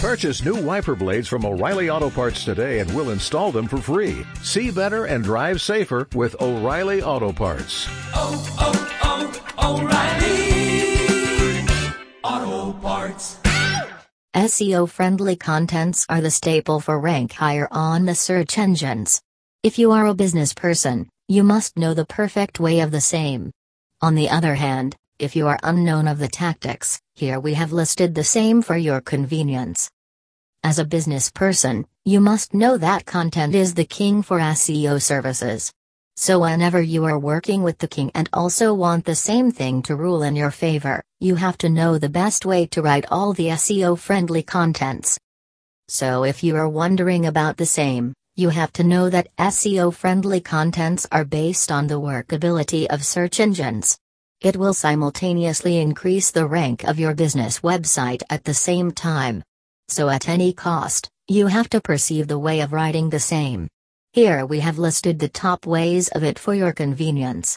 Purchase new wiper blades from O'Reilly Auto Parts today and we'll install them for free. See better and drive safer with O'Reilly Auto Parts. Oh, oh, oh, O'Reilly Auto Parts. SEO friendly contents are the staple for rank higher on the search engines. If you are a business person, you must know the perfect way of the same. On the other hand, if you are unknown of the tactics, here we have listed the same for your convenience. As a business person, you must know that content is the king for SEO services. So, whenever you are working with the king and also want the same thing to rule in your favor, you have to know the best way to write all the SEO friendly contents. So, if you are wondering about the same, you have to know that SEO friendly contents are based on the workability of search engines. It will simultaneously increase the rank of your business website at the same time. So, at any cost, you have to perceive the way of writing the same. Here we have listed the top ways of it for your convenience.